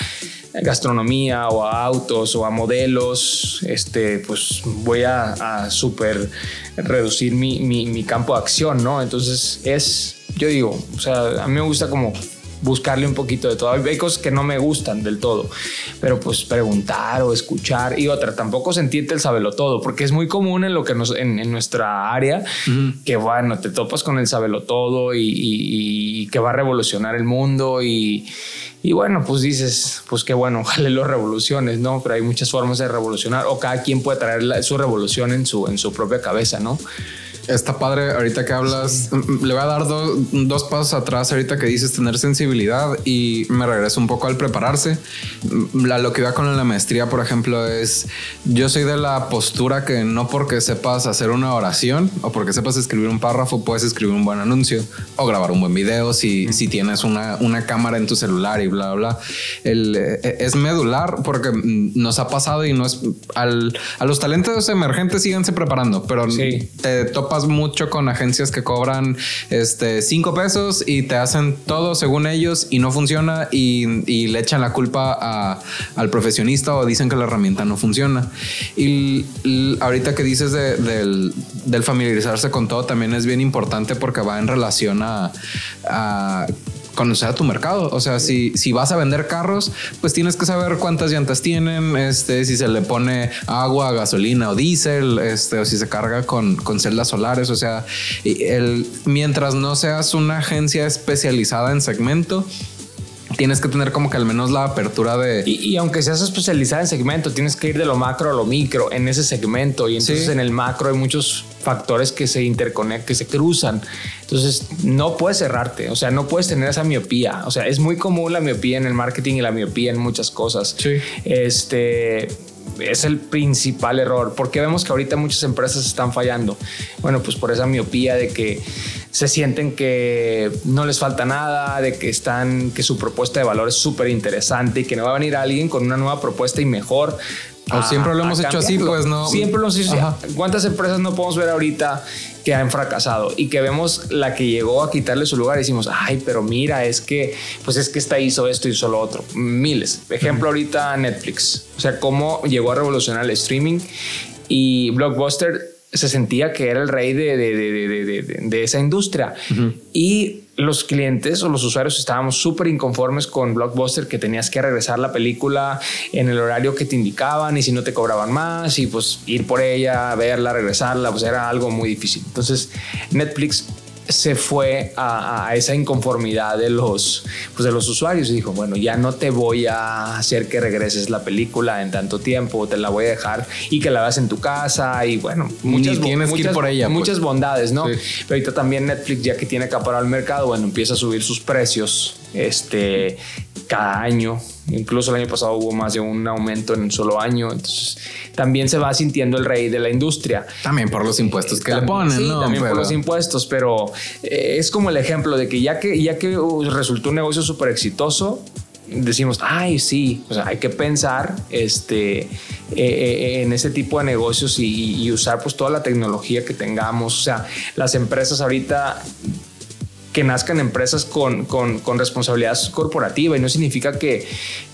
gastronomía o a autos o a modelos, este, pues voy a, a super reducir mi, mi, campo de acción, ¿no? Entonces es, yo digo, o sea, a mí me gusta como buscarle un poquito de todo. Hay cosas que no me gustan del todo, pero pues preguntar o escuchar y otra, tampoco sentirte el sabelo todo, porque es muy común en lo que nos, en, nuestra área, que bueno, te topas con el sabelo todo y, y que va a revolucionar el mundo y, y bueno, pues dices, pues qué bueno, ojalá los revoluciones, ¿no? Pero hay muchas formas de revolucionar o cada quien puede traer su revolución en su, en su propia cabeza, ¿no? Está padre, ahorita que hablas, le voy a dar dos pasos atrás ahorita que dices tener sensibilidad y me regreso un poco al prepararse. La, lo que iba con la maestría, por ejemplo, es yo soy de la postura que no porque sepas hacer una oración o porque sepas escribir un párrafo puedes escribir un buen anuncio o grabar un buen video si, si tienes una, una, cámara en tu celular y bla, bla. El, eh, es medular porque nos ha pasado y no es al, a los talentos emergentes síganse preparando, pero te topas mucho con agencias que cobran este cinco pesos y te hacen todo según ellos y no funciona y, le echan la culpa al profesionista o dicen que la herramienta no funciona. Y, ahorita que dices del, familiarizarse con todo también es bien importante porque va en relación a conocer a tu mercado. O sea, si, si vas a vender carros, pues tienes que saber cuántas llantas tienen, este, si se le pone agua, gasolina o diésel, este, o si se carga con, con celdas solares. O sea, el, mientras no seas una agencia especializada en segmento, tienes que tener como que al menos la apertura de... Y, aunque seas especializada en segmento, tienes que ir de lo macro a lo micro en ese segmento y entonces en el macro hay muchos factores que se interconectan, que se cruzan. Entonces no puedes cerrarte, o sea, no puedes tener esa miopía. O sea, es muy común la miopía en el marketing y la miopía en muchas cosas. Sí. Este es el principal error. porque vemos que ahorita muchas empresas están fallando? Bueno, pues por esa miopía de que se sienten que no les falta nada, de que están, que su propuesta de valor es súper interesante y que no va a venir alguien con una nueva propuesta y mejor. O siempre lo hemos hecho así, pues no. Siempre lo hemos hecho así. ¿Cuántas empresas no podemos ver ahorita que han fracasado y que vemos la que llegó a quitarle su lugar y decimos, ay, pero mira, es que, pues es que esta hizo esto y solo otro. Miles. Ejemplo ahorita Netflix. O sea, cómo llegó a revolucionar el streaming y Blockbuster se sentía que era el rey de, de, de, de esa industria. Y los clientes o los usuarios estábamos súper inconformes con Blockbuster, que tenías que regresar la película en el horario que te indicaban y si no te cobraban más y pues ir por ella, verla, regresarla, pues era algo muy difícil. Entonces Netflix se fue a, esa inconformidad de los, pues de los usuarios y dijo, bueno, ya no te voy a hacer que regreses la película en tanto tiempo, te la voy a dejar y que la veas en tu casa y bueno, muchas, tienes muchas, por ella. Pues. Muchas bondades, ¿no? Pero ahorita también Netflix, ya que tiene que acaparar el mercado, bueno, empieza a subir sus precios este, cada año. Incluso el año pasado hubo más de un aumento en un solo año. Entonces también se va sintiendo el rey de la industria. También por los impuestos que le ponen, sí, También por los impuestos, pero eh, es como el ejemplo de que ya que, ya que uh, resultó un negocio súper exitoso, decimos, ay, sí, o sea, hay que pensar este, eh, eh, en ese tipo de negocios y, usar pues toda la tecnología que tengamos. O sea, las empresas ahorita que nazcan empresas con, con, con, responsabilidad corporativa y no significa que,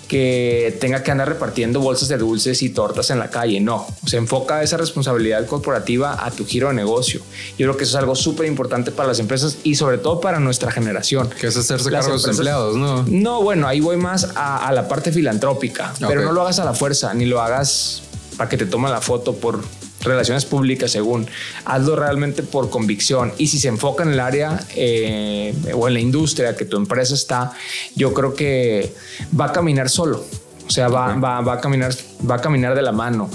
que tenga que andar repartiendo bolsas de dulces y tortas en la calle. No, se enfoca esa responsabilidad corporativa a tu giro de negocio. Yo creo que eso es algo súper importante para las empresas y sobre todo para nuestra generación. Que es hacerse cargo de los empleados, ¿no? No, bueno, ahí voy más a, la parte filantrópica, pero no lo hagas a la fuerza, ni lo hagas para que te tomen la foto por relaciones públicas, según. Hazlo realmente por convicción. Y si se enfoca en el área eh, o en la industria que tu empresa está, yo creo que va a caminar solo. O sea, va, va, va, a caminar, va a caminar de la mano.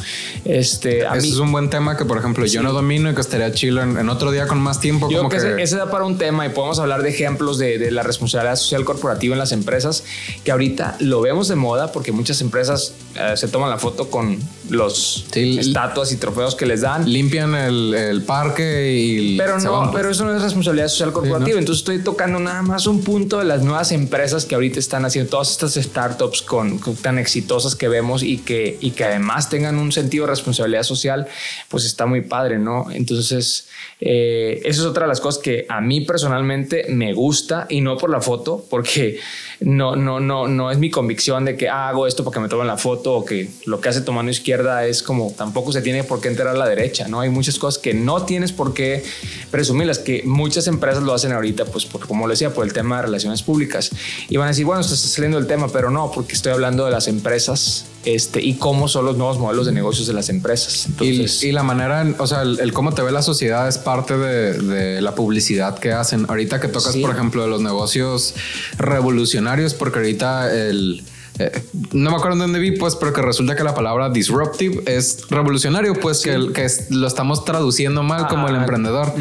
Este, Ese es un buen tema que, por ejemplo, yo no domino y que estaría chido en, otro día con más tiempo. Yo creo que, Ese, da para un tema y podemos hablar de ejemplos de, de, la responsabilidad social corporativa en las empresas, que ahorita lo vemos de moda porque muchas empresas eh, se toman la foto con los estatuas y trofeos que les dan. Limpian el, el parque y... Pero no, pero eso no es responsabilidad social corporativa. Entonces estoy tocando nada más un punto de las nuevas empresas que ahorita están haciendo todas estas startups con, con tan exitosas que vemos y que, y que además tengan un sentido de responsabilidad social, pues está muy padre, ¿no? Entonces, eh, eso es otra de las cosas que a mí personalmente me gusta y no por la foto, porque no, no, no, no es mi convicción de que hago esto porque me tomen la foto o que lo que hace tu mano izquierda es como tampoco se tiene por qué enterar la derecha, ¿no? Hay muchas cosas que no tienes por qué presumirlas, que muchas empresas lo hacen ahorita, pues por, como lo decía, por el tema de relaciones públicas. Y van a decir, bueno, estás saliendo del tema, pero no, porque estoy hablando de las empresas este, y cómo son los nuevos modelos de negocios de las empresas. y, la manera, o sea, el, cómo te ve la sociedad es parte de, la publicidad que hacen. Ahorita que tocas, por ejemplo, de los negocios revolucionarios, porque ahorita el eh, no me acuerdo dónde vi, pues, pero que resulta que la palabra disruptive es revolucionario, pues, que, el, que lo estamos traduciendo mal como el ah, emprendedor.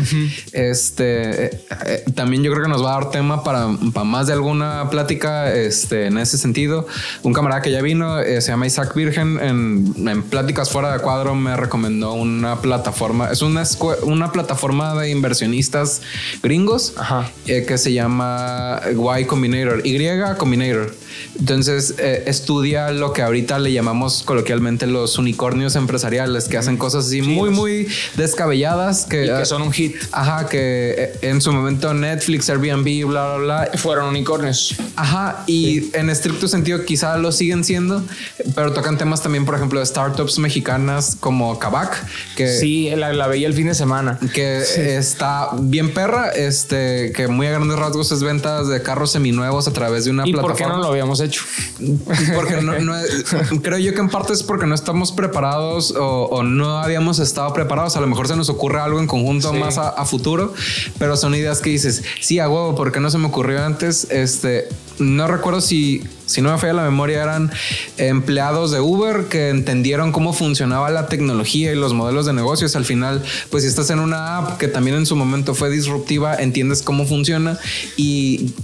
Este, eh, eh, también yo creo que nos va a dar tema para, para, más de alguna plática este, en ese sentido. Un camarada que ya vino, se llama Isaac Virgen, en, en, Pláticas Fuera de Cuadro me recomendó una plataforma, es una, una plataforma de inversionistas gringos que se llama Y Combinator, Y Combinator. Entonces eh, estudia lo que ahorita le llamamos coloquialmente los unicornios empresariales, que hacen cosas así muy, muy descabelladas. Que, que son un hit. Ajá, que eh, en su momento Netflix, Airbnb, bla, bla, bla. Fueron unicornios. Ajá, y en estricto sentido quizá lo siguen siendo, pero tocan temas también, por ejemplo, de startups mexicanas como Kavak, que... Sí, la, la veía el fin de semana. Que está bien perra, este, que muy a grandes rasgos es ventas de carros seminuevos a través de una ¿Y plataforma. ¿Por qué no lo habíamos hecho? Porque no, creo yo que en parte es porque no estamos preparados o, no habíamos estado preparados. A lo mejor se nos ocurre algo en conjunto más a, futuro, pero son ideas que dices, sí, a huevo, ¿por qué no se me ocurrió antes? Este, no recuerdo si, si no me falla la memoria, eran empleados de Uber que entendieron cómo funcionaba la tecnología y los modelos de negocios. Al final, pues si estás en una app que también en su momento fue disruptiva, entiendes cómo funciona y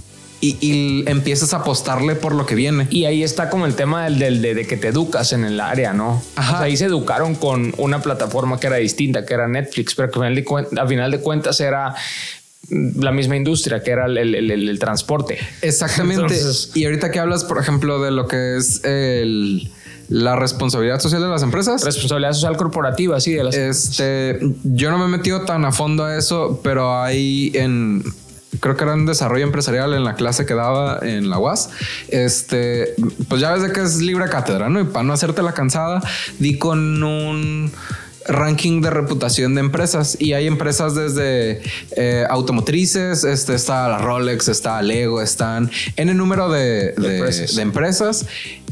y, empiezas a apostarle por lo que viene. Y ahí está como el tema del, de, que te educas en el área, ¿no? ahí se educaron con una plataforma que era distinta, que era Netflix, pero que al final de cuentas era la misma industria que era el, transporte. Exactamente. y ahorita que hablas, por ejemplo, de lo que es la responsabilidad social de las empresas. Responsabilidad social corporativa, sí. De las este, yo no me he metido tan a fondo a eso, pero hay en creo que era un desarrollo empresarial en la clase que daba en la UAS. Este, pues ya ves de que es libre cátedra, ¿no? Y para no hacerte la cansada, di con un ranking de reputación de empresas y hay empresas desde eh, automotrices, este está la Rolex, está Lego, están en el número de, de empresas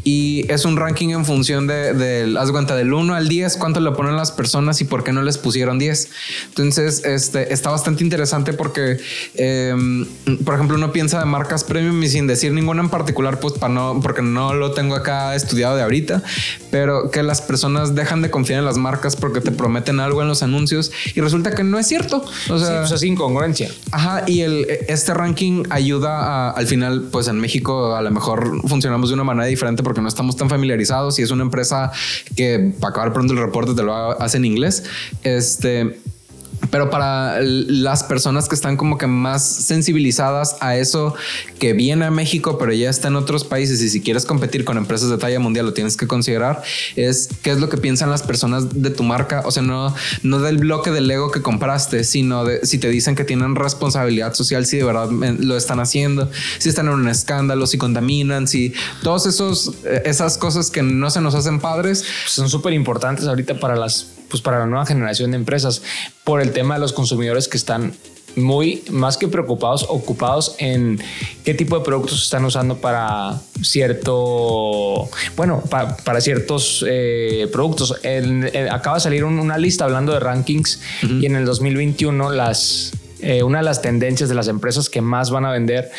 y es un ranking en función de, de haz cuenta, del 1 al 10, cuánto le ponen las personas y por qué no les pusieron 10. Entonces, este está bastante interesante porque, em, por ejemplo, uno piensa de marcas premium y sin decir ninguna en particular, pues para no, porque no lo tengo acá estudiado de ahorita, pero que las personas dejan de confiar en las marcas porque te prometen algo en los anuncios y resulta que no es cierto. O sea, sí, pues es incongruencia. Ajá, y el, este ranking ayuda al final, pues en México a lo mejor funcionamos de una manera diferente porque no estamos tan familiarizados y es una empresa que para acabar pronto el reporte te lo hace en inglés. Este, pero para las personas que están como que más sensibilizadas a eso que viene a México, pero ya está en otros países y si quieres competir con empresas de talla mundial lo tienes que considerar, es qué es lo que piensan las personas de tu marca, o sea, no, no del bloque del Lego que compraste, sino de si te dicen que tienen responsabilidad social, si de verdad lo están haciendo, si están en un escándalo, si contaminan, si esos eh, esas cosas que no se nos hacen padres. Son súper importantes ahorita para las pues para la nueva generación de empresas por el tema de los consumidores que están muy más que preocupados, ocupados en qué tipo de productos están usando para cierto, bueno, para ciertos eh, productos. acaba de salir una lista hablando de rankings y en el 2021 las eh, una de las tendencias de las empresas que más van a vender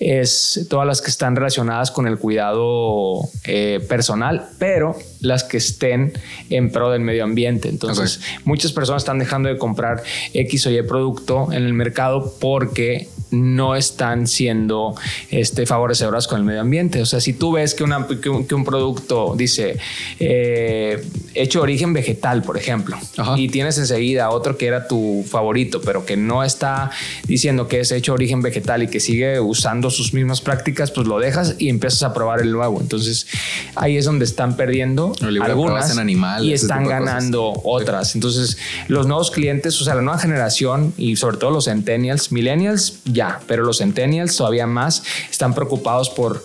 es todas las que están relacionadas con el cuidado eh, personal, pero las que estén en pro del medio ambiente. Entonces, muchas personas están dejando de comprar X o Y producto en el mercado porque no están siendo este, favorecedoras con el medio ambiente. O sea, si tú ves que, una, que, un, producto dice eh, hecho origen vegetal, por ejemplo, y tienes enseguida otro que era tu favorito, pero que no está diciendo que es hecho origen vegetal y que sigue usando sus mismas prácticas, pues lo dejas y empiezas a probar el nuevo. Entonces ahí es donde están perdiendo algunas y están ganando otras. Entonces los nuevos clientes, o sea, la nueva generación y sobre todo los centennials, millennials, ya, pero los centennials todavía más están preocupados por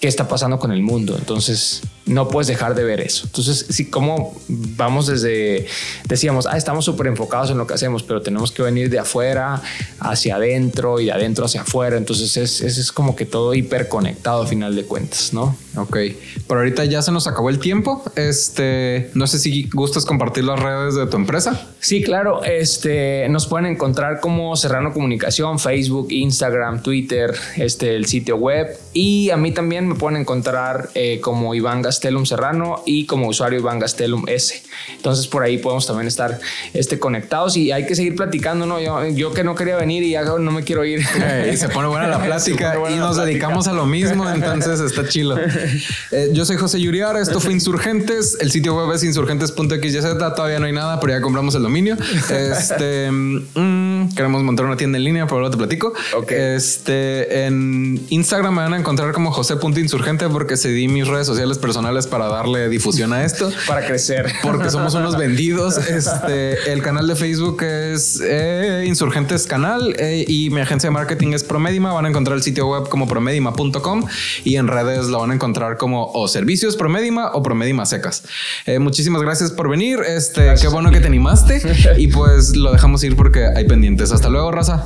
qué está pasando con el mundo. Entonces no puedes dejar de ver eso. Entonces, sí, como vamos desde, decíamos, ah, estamos súper enfocados en lo que hacemos, pero tenemos que venir de afuera hacia adentro y de adentro hacia afuera. Entonces, es, es, como que todo hiperconectado a final de cuentas, ¿no? Ok, por ahorita ya se nos acabó el tiempo. Este, no sé si gustas compartir las redes de tu empresa. Sí, claro. Este, nos pueden encontrar como Serrano Comunicación, Facebook, Instagram, Twitter, este, el sitio web. Y a mí también me pueden encontrar eh, como Iván Gastelum Serrano y como usuario Iván Gastelum S. Entonces por ahí podemos también estar este, conectados y hay que seguir platicando, ¿no? Yo, yo que no quería venir y ya no me quiero ir. y se pone buena la plática y nos dedicamos a lo mismo, entonces está chilo. Eh, yo soy José Yuriar, esto fue Insurgentes, el sitio web es insurgentes.xyz, todavía no hay nada, pero ya compramos el dominio. Este, mm, queremos montar una tienda en línea, pero ahora te platico. Este, en Instagram me van a encontrar como josé.insurgente porque cedí mis redes sociales personales para darle difusión a esto. para crecer. Porque somos unos vendidos. Este, el canal de Facebook es eh, Insurgentes Canal eh, y mi agencia de marketing es Promedima. Van a encontrar el sitio web como promedima.com y en redes lo van a encontrar como o servicios Promedima o Promedima secas. Eh, muchísimas gracias por venir. Este, qué bueno que te animaste y pues lo dejamos ir porque hay pendientes. Hasta luego, raza.